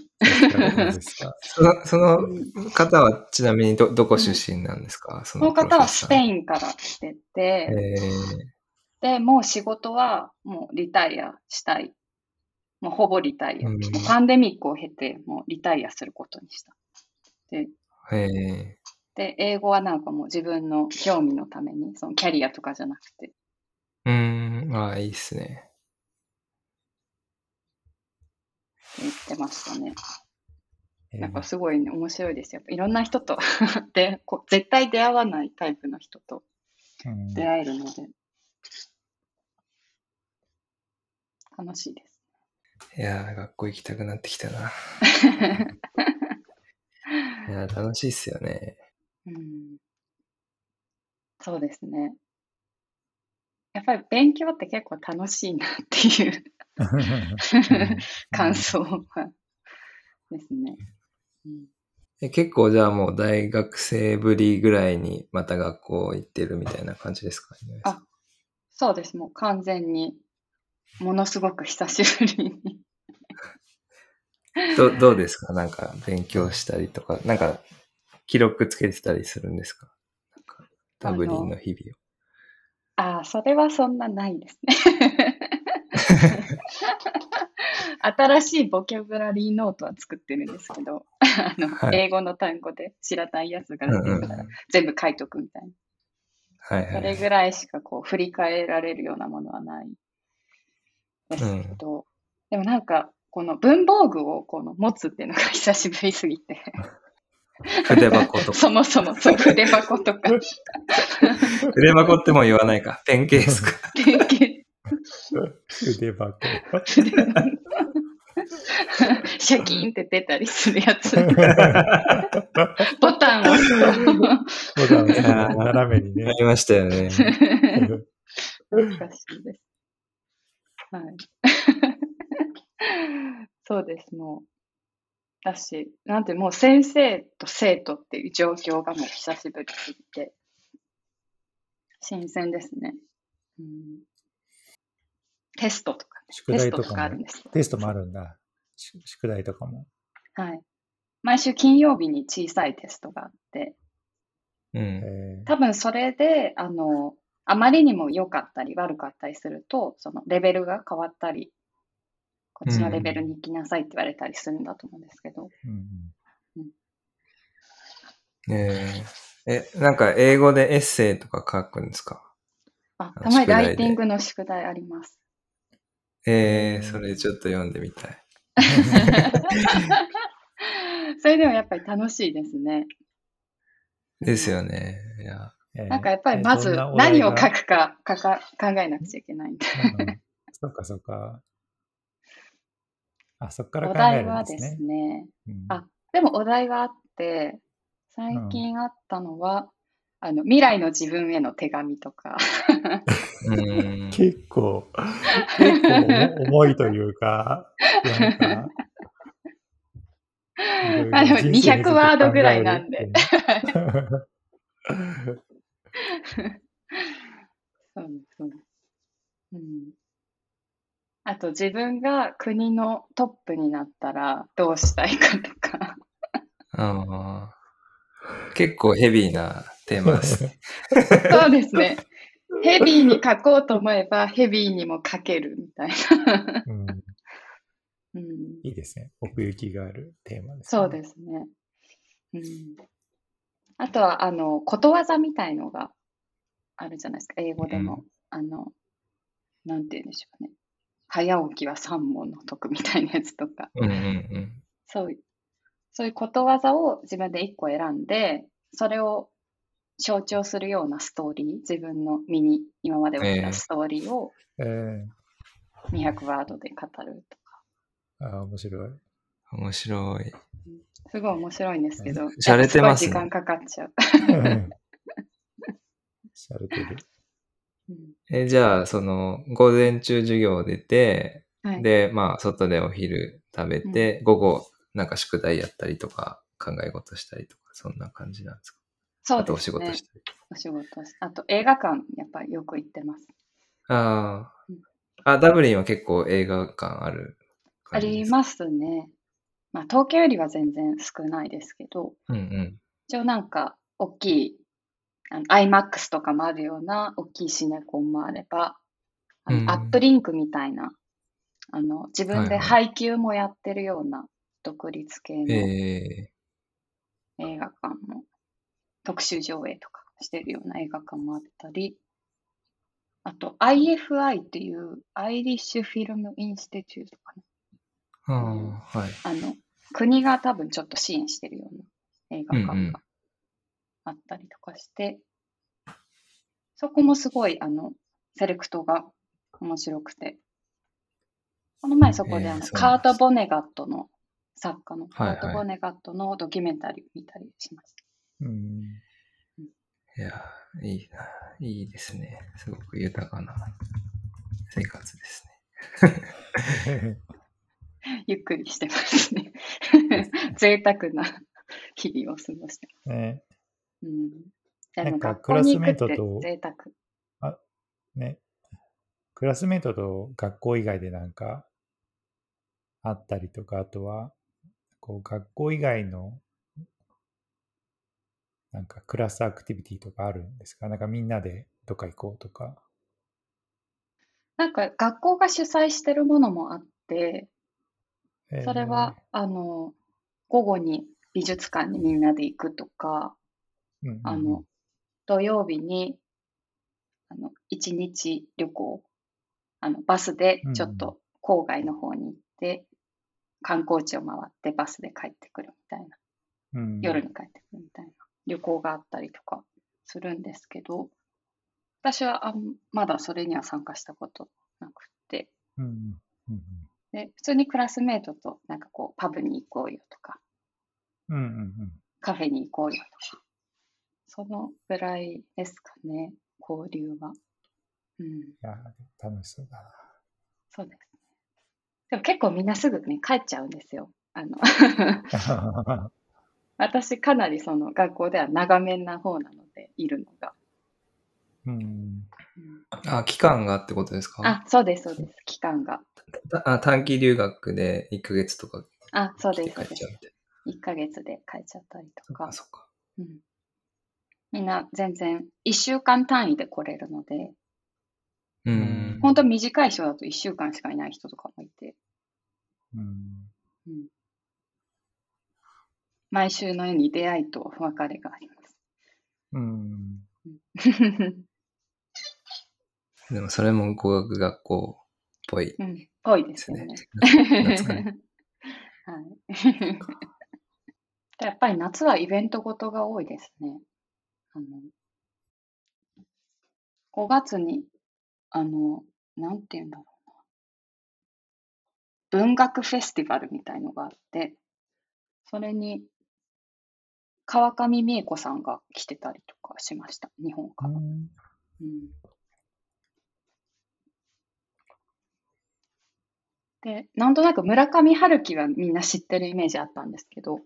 その その方はちなみにど、どこ出身なんですか、うん、その方はスペインから来てて、えー、で、もう仕事はもうリタイアしたい。もうほぼリタイア。うん、パンデミックを経て、もうリタイアすることにした。で、え。ー、で、英語はなんかもう自分の興味のために、そのキャリアとかじゃなくて、うん、ああ、いいっすね。言ってましたね。なんかすごいね、面白いですよ。いろんな人と でこう、絶対出会わないタイプの人と出会えるので、楽しいです。いやー、学校行きたくなってきたな。いやー、楽しいっすよね。うん。そうですね。やっぱり勉強って結構楽しいなっていう感想はですね。うん結構じゃあもう大学生ぶりぐらいにまた学校行ってるみたいな感じですか、ね、あ、そうです。もう完全に、ものすごく久しぶりにど。どうですか？なんか勉強したりとか、なんか記録つけてたりするんですか？なんかダブリンの日々を。ああ、それはそんなないですね。新しいボキャブラリーノートは作ってるんですけど、あの、はい、英語の単語で知らないやつが出てたら、全部書いとくみたいな。はい、はい、それぐらいしかこう振り返られるようなものはないですけど、うん、でもなんか、この文房具をこの持つっていうのが久しぶりすぎて 筆箱とか。そもそも、そう、筆箱とか。筆箱ってもう言わないか。ペンケースか。ペンケース。筆箱。シャキーンって出たりするやつ。ボタンを押すと。ボタンを押す斜めにね。ありましたよね。懐かしいです。はい。そうです、もう。だし、なんてもう先生と生徒っていう状況がもう久しぶりすぎて、新鮮ですね。うん、テストとか、ね、宿題とテストとかあるん、ですよ。テストもあるんだ。し宿題とかも。はい。毎週金曜日に小さいテストがあって、うん。えー多分それで、あの、あまりにも良かったり悪かったりすると、そのレベルが変わったり、こっちのレベルに行きなさいって言われたりするんだと思うんですけど、うんえー、え、なんか英語でエッセイとか書くんですか？あ、あたまにライティングの宿題あります。えー、それちょっと読んでみたい。それでもやっぱり楽しいですね。ですよね。いや、えーなんかやっぱりまず何を書くかかか考えなくちゃいけないんで。うんそっかそっか。あ、そっからお考え題はでるんですねす。ね、うんあでもお題があって、最近あったのは、あの未来の自分への手紙とか、うーん。結構、結構重重いというか、なんか、いろいろあでも人生について200ワードぐらいなんで そうそううん。あと自分が国のトップになったらどうしたいかとか。あー結構ヘビーなテーマですね。そうですね。ヘビーに書こうと思えばヘビーにも書けるみたいな。うんうん、いいですね。奥行きがあるテーマです、ね。そうですね。うん、あとは、あの、ことわざみたいのがあるじゃないですか。英語でも。あの、なんて言うんでしょうね。早起きは三問の得みたいなやつとか。うんうんうん。そういう、そういうことわざを自分で一個選んで、それを象徴するようなストーリー、自分の身に今まで起きええたストーリーをえー200ワードで語るとか。あー面白い。面白い。すごい面白いんですけど、洒落てますね時間かかっちゃう。しゃれてる。うんえ、じゃあ、その、午前中授業出て、はい、で、まあ、外でお昼食べて、午後、なんか宿題やったりとか、考え事したりとか、そんな感じなんですか？そうあとおですね。仕事したり。お仕事しあと映画館、やっぱりよく行ってます。あうんあ。あ、ダブリンは結構映画館あるありますね。まあ、東京よりは全然少ないですけど、うんうん。一応なんか、大きい、IMAX とかもあるような大きいシネコンもあれば、あうんのアップリンクみたいな、あの、自分で配給もやってるような独立系のえ映画館も、特殊上映とかしてるような映画館もあったり、あと IFI っていうアイリッシュフィルムインスティチュートかー、あはい。な。あの、国が多分ちょっと支援してるような映画館があったりとかして、そこもすごい、あの、セレクトが面白くて、この前そこであの、えーカート・ボネガットの作家のカート・ボネガットのドキュメンタリーを見たりしました。うん。いや、いいな。いいですね。すごく豊かな生活ですね。ゆっくりしてますね。贅沢な日々を過ごしてね、ます。うん。なんかクラスメートと贅沢。ね。クラスメートと学校以外でなんかあったりとか、あとは、こう学校以外のなんかクラスアクティビティとかあるんですか？なんかみんなでどっか行こうとか。なんか学校が主催してるものもあって、えーそれは、あの、午後に美術館にみんなで行くとか、うんうんうんあの、土曜日に、あの、一日旅行、あの、バスでちょっと郊外の方に行って、観光地を回ってバスで帰ってくるみたいな、うん夜に帰ってくるみたいな。旅行があったりとかするんですけど、私はあんまだそれには参加したことなくて、うん。うんうん。で、普通にクラスメートとなんかこう、パブに行こうよとか、うんうんうん。カフェに行こうよとか、そのぐらいですかね、交流は。うん、いや、楽しそうだそうですね。でも結構みんなすぐに帰っちゃうんですよ。あのな。私かなりその学校では長めな方なので、いるのが。うん、あ、期間がってことですか？あ、そうです、そうです。期間が。たあ短期留学で1ヶ月とかあ、そうです、帰そうですっちゃう。みたい1ヶ月で帰っちゃったりとかな。。そっか。うん、みんな全然1週間単位で来れるので、ううんん。本当短い人だと1週間しかいない人とかもいて、うん。うん、毎週のように出会いと別れがあります。うん。でもそれも語学学校っぽい。うん、ぽいですよね。ね。はい。で やっぱり夏はイベントごとが多いですね。あの5月に、あの、なんて言うんだろうな。文学フェスティバルみたいのがあって、それに川上美恵子さんが来てたりとかしました、日本から。うんで、なんとなく村上春樹はみんな知ってるイメージあったんですけど、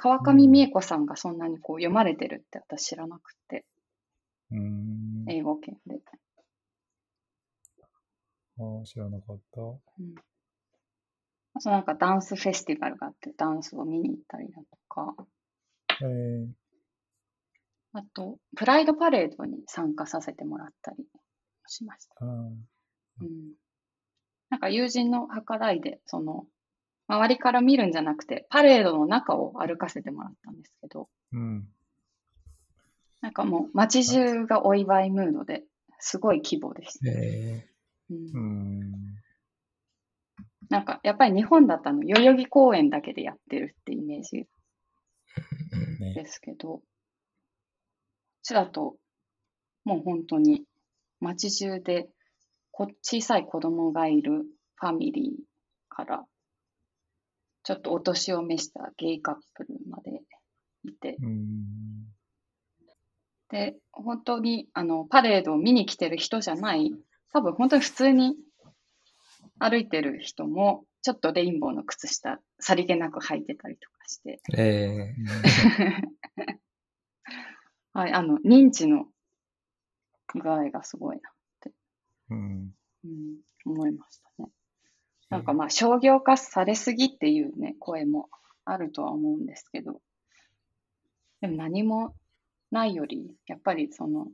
川上美恵子さんがそんなにこう読まれてるって私知らなくて、うん。英語圏で。ああ、知らなかった。うん、あとなんかダンスフェスティバルがあって、ダンスを見に行ったりだとか、えー、あと、プライドパレードに参加させてもらったりしました。うん、なんか友人の計らいで、その、周りから見るんじゃなくて、パレードの中を歩かせてもらったんですけど、うん。なんかもう街中がお祝いムードで、すごい規模でした。えうんうん。なんかやっぱり日本だったの代々木公園だけでやってるってイメージ。ですけど、こっちだともう本当に街中でこ小さい子供がいるファミリーからちょっとお年を召したゲイカップルまでいて、うん。で、本当にあのパレードを見に来てる人じゃない、多分本当に普通に歩いてる人も、ちょっとレインボーの靴下、さりげなく履いてたりとかして、え はい、あの、認知の具合がすごいな、うん。うん、思いましたね。なんかまあ、商業化されすぎっていうね、声もあるとは思うんですけど、でも何もないより、やっぱりその、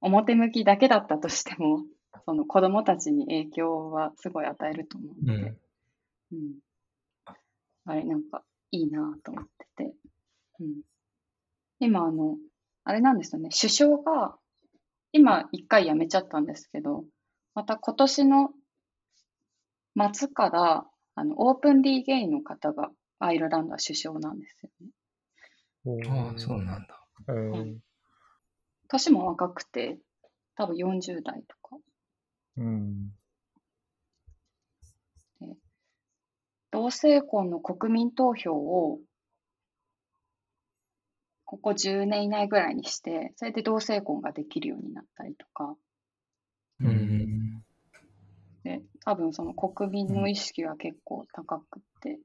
表向きだけだったとしても、その子供たちに影響はすごい与えると思ううので、ん。うん。あれ、なんか、いいなと思ってて。うん。今、あの、あれなんですよね、首相が、今、一回辞めちゃったんですけど、また今年の末から、あの、オープンリーゲイの方がアイルランドは首相なんですよね。おああ、そうなんだ。えー年も若くて、多分40代とか。うん。同性婚の国民投票を、ここ10年以内ぐらいにして、それで同性婚ができるようになったりとか、う。ん。で、多分その国民の意識が結構高くって、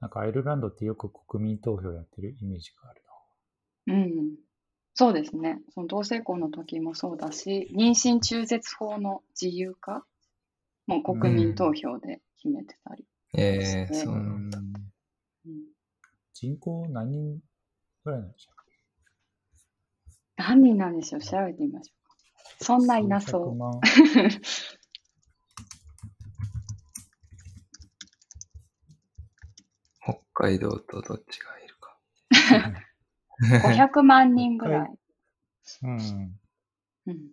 なんかアイルランドってよく国民投票やってるイメージがあるうん。そうですね。その同性婚の時もそうだし、妊娠中絶法の自由化も国民投票で決めてたり。ええそうな。なんだ。うん人口何人ぐらいなんでしょ何人なんでしょう？調べてみましょうか。そんうないな数そう。北海道とどっちがいるか。500万人ぐらい。うん。うん。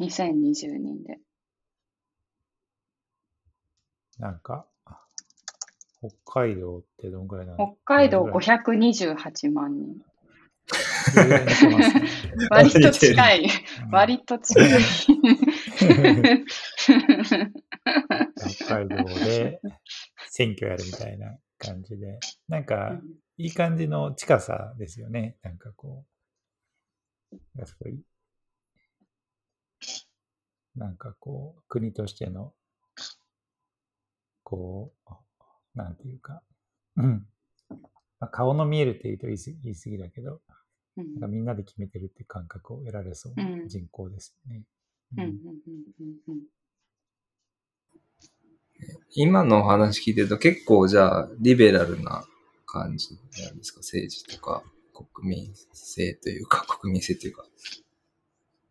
2020人で。なんか、北海道ってどんぐらいなの北海道同じぐらい528万人。割と近い。うん割と近い。北海道で選挙やるみたいな感じで、なんか、いい感じの近さですよね。なんかこう、がすごい、なんかこう、国としての、こう、なんていうか、うん。まあ、顔の見えるって言うと言い過ぎだけど、うんなんかみんなで決めてるっていう感覚を得られそうなうん人口ですよね。うんうんうんうんうん今のお話聞いてると結構じゃあリベラルな感じなんですか？政治とか国民性というか国民性というか。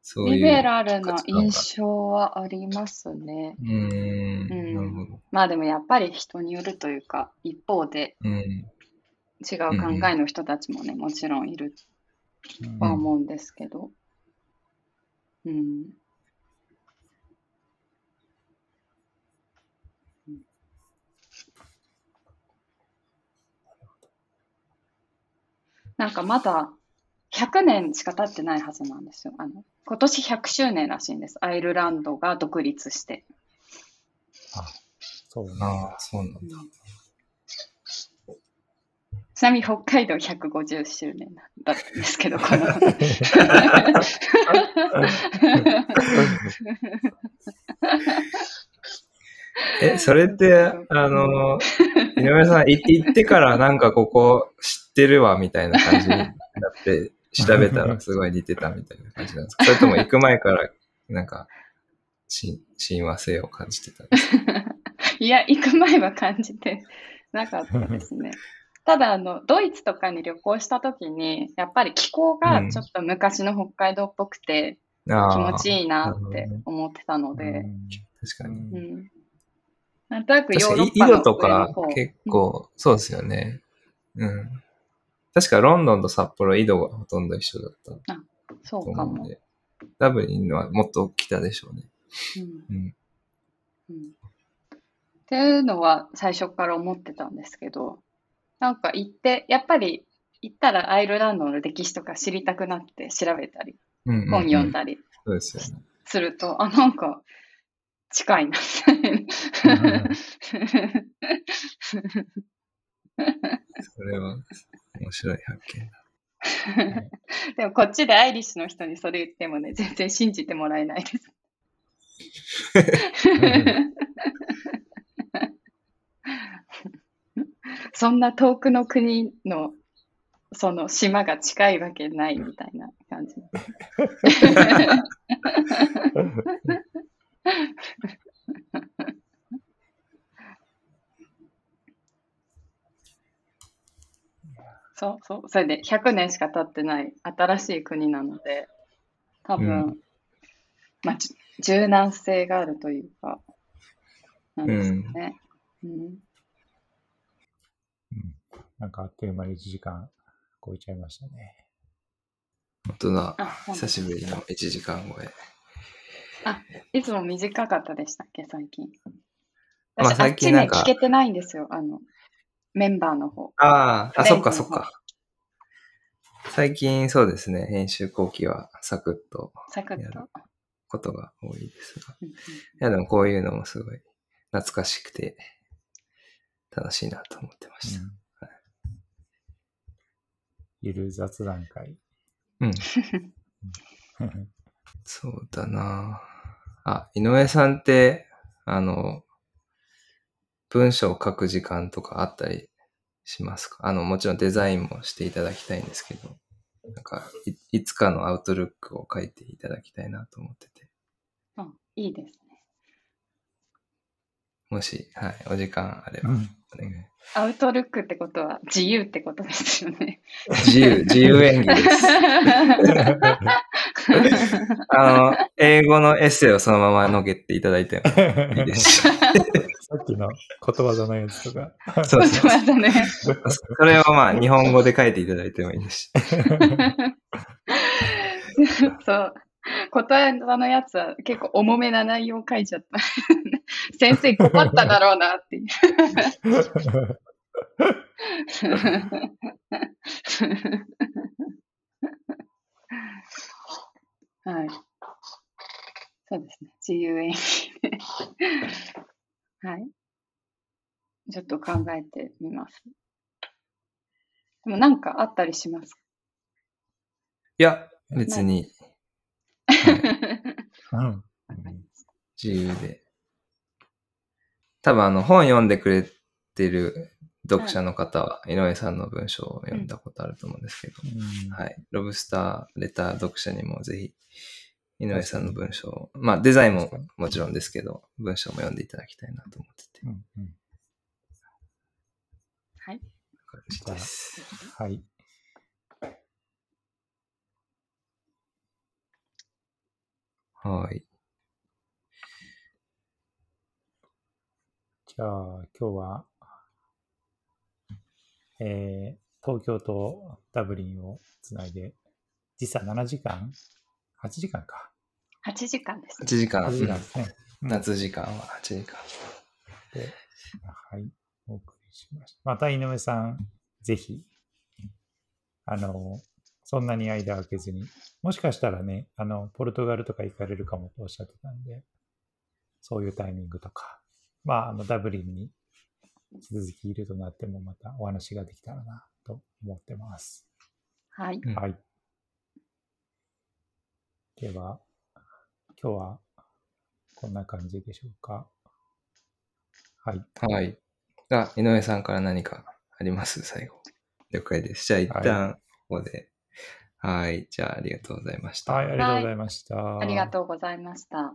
そういう。リベラルな印象はありますね。うーん。うんなるほど。まあでもやっぱり人によるというか、一方でうん。違う考えの人たちもね、もちろんいるは思うんですけど。うん。なんかまだ100年しか経ってないはずなんですよ。あの今年100周年らしいんです。アイルランドが独立して。そうね。ああ、そうなんだ。ちなみに北海道150周年だったんですけど、この。え、それって、あの、井上さん、行って行ってからなんかここ知ってるわみたいな感じになって、調べたら すごい似てたみたいな感じなんですか？それとも行く前から、なんか、し親和性を感じてたんですか？いや、行く前は感じてなかったですね。ただあの、ドイツとかに旅行したときに、やっぱり気候がちょっと昔の北海道っぽくて気ああ持ちいいなって思ってたのうで、ん確かに。うんなんとなくヨーロッパの色とか結構、そうですよね。うん。確かロンドンと札幌、緯度がほとんど一緒だったそうかも。ダブリンはもっと北でしょうね。うんうん。うんっていうのは最初から思ってたんですけど、なんか行って、やっぱり行ったらアイルランドの歴史とか知りたくなって調べたり、うんうんうん本読んだりそうですよね。すると、あ、なんか近いな。それは面白い発見だ。でもこっちでアイリッシュの人にそれ言ってもね、全然信じてもらえないです。そんな遠くの国のその島が近いわけないみたいな感じ。そうそう。それで100年しか経ってない新しい国なので、多分、うんまあ、じ柔軟性があるというか、なんですかね。うんうんなんかあっという間に1時間超えちゃいましたね。本当だ。久しぶりの1時間超え。いつも短かったでしたっけ、最近。まあ私、あっ最近なんか聞けてないんですよ、あの、メンバーの方。ああ、そっかそっか。最近そうですね、編集後期はサクッとサクッとやる。ことが多いですが。うんうんいや、でもこういうのもすごい懐かしくて楽しいなと思ってました。うんゆる雑談会。うん。そうだなあ、井上さんって、あの、文章を書く時間とかあったりしますか？あの、もちろんデザインもしていただきたいんですけど、なんかい、いつかのアウトルックを書いていただきたいなと思ってて、あいいですね。もし、はい、お時間あればうんお願い。アウトルックってことは自由ってことですよね。自由、自由演技です。あの、英語のエッセイをそのままのけていただいてもいいですし。さっきのことわざのやつとか。そうそね。それをまあ、日本語で書いていただいてもいいですし。そう。ことわざのやつは結構重めな内容を書いちゃった。先生困っただろうなっていう。はい。そうですね。自由演技で。はい。ちょっと考えてみます。でもなんかあったりします？いや、別にうん。自由で。多分あの、本読んでくれてる読者の方は井上さんの文章を読んだことあると思うんですけど、うん。はい。ロブスターレター読者にもぜひ、井上さんの文章を、まあデザインももちろんですけど、文章も読んでいただきたいなと思ってて、うんうん。はい。はい。はい。じゃあ、今日は、えー東京とダブリンをつないで、時差7時間 ?8 時間か。8時間です8。時間、8時間ですね。うん 夏時間は8時間。で、はい、お送りしました。また井上さん、ぜひ、あの、そんなに間空けずに、もしかしたらね、あの、ポルトガルとか行かれるかもとおっしゃってたんで、そういうタイミングとか、まあ、あの、ダブリンに引き続きいるとなっても、またお話ができたらな、と思ってます。はい。うんはい。では、今日はこんな感じでしょうか。はい。はい。あ、井上さんから何かあります？最後。了解です。じゃあ一旦、ここで。はい。じゃあありがとうございました。はい、ありがとうございました。ありがとうございました。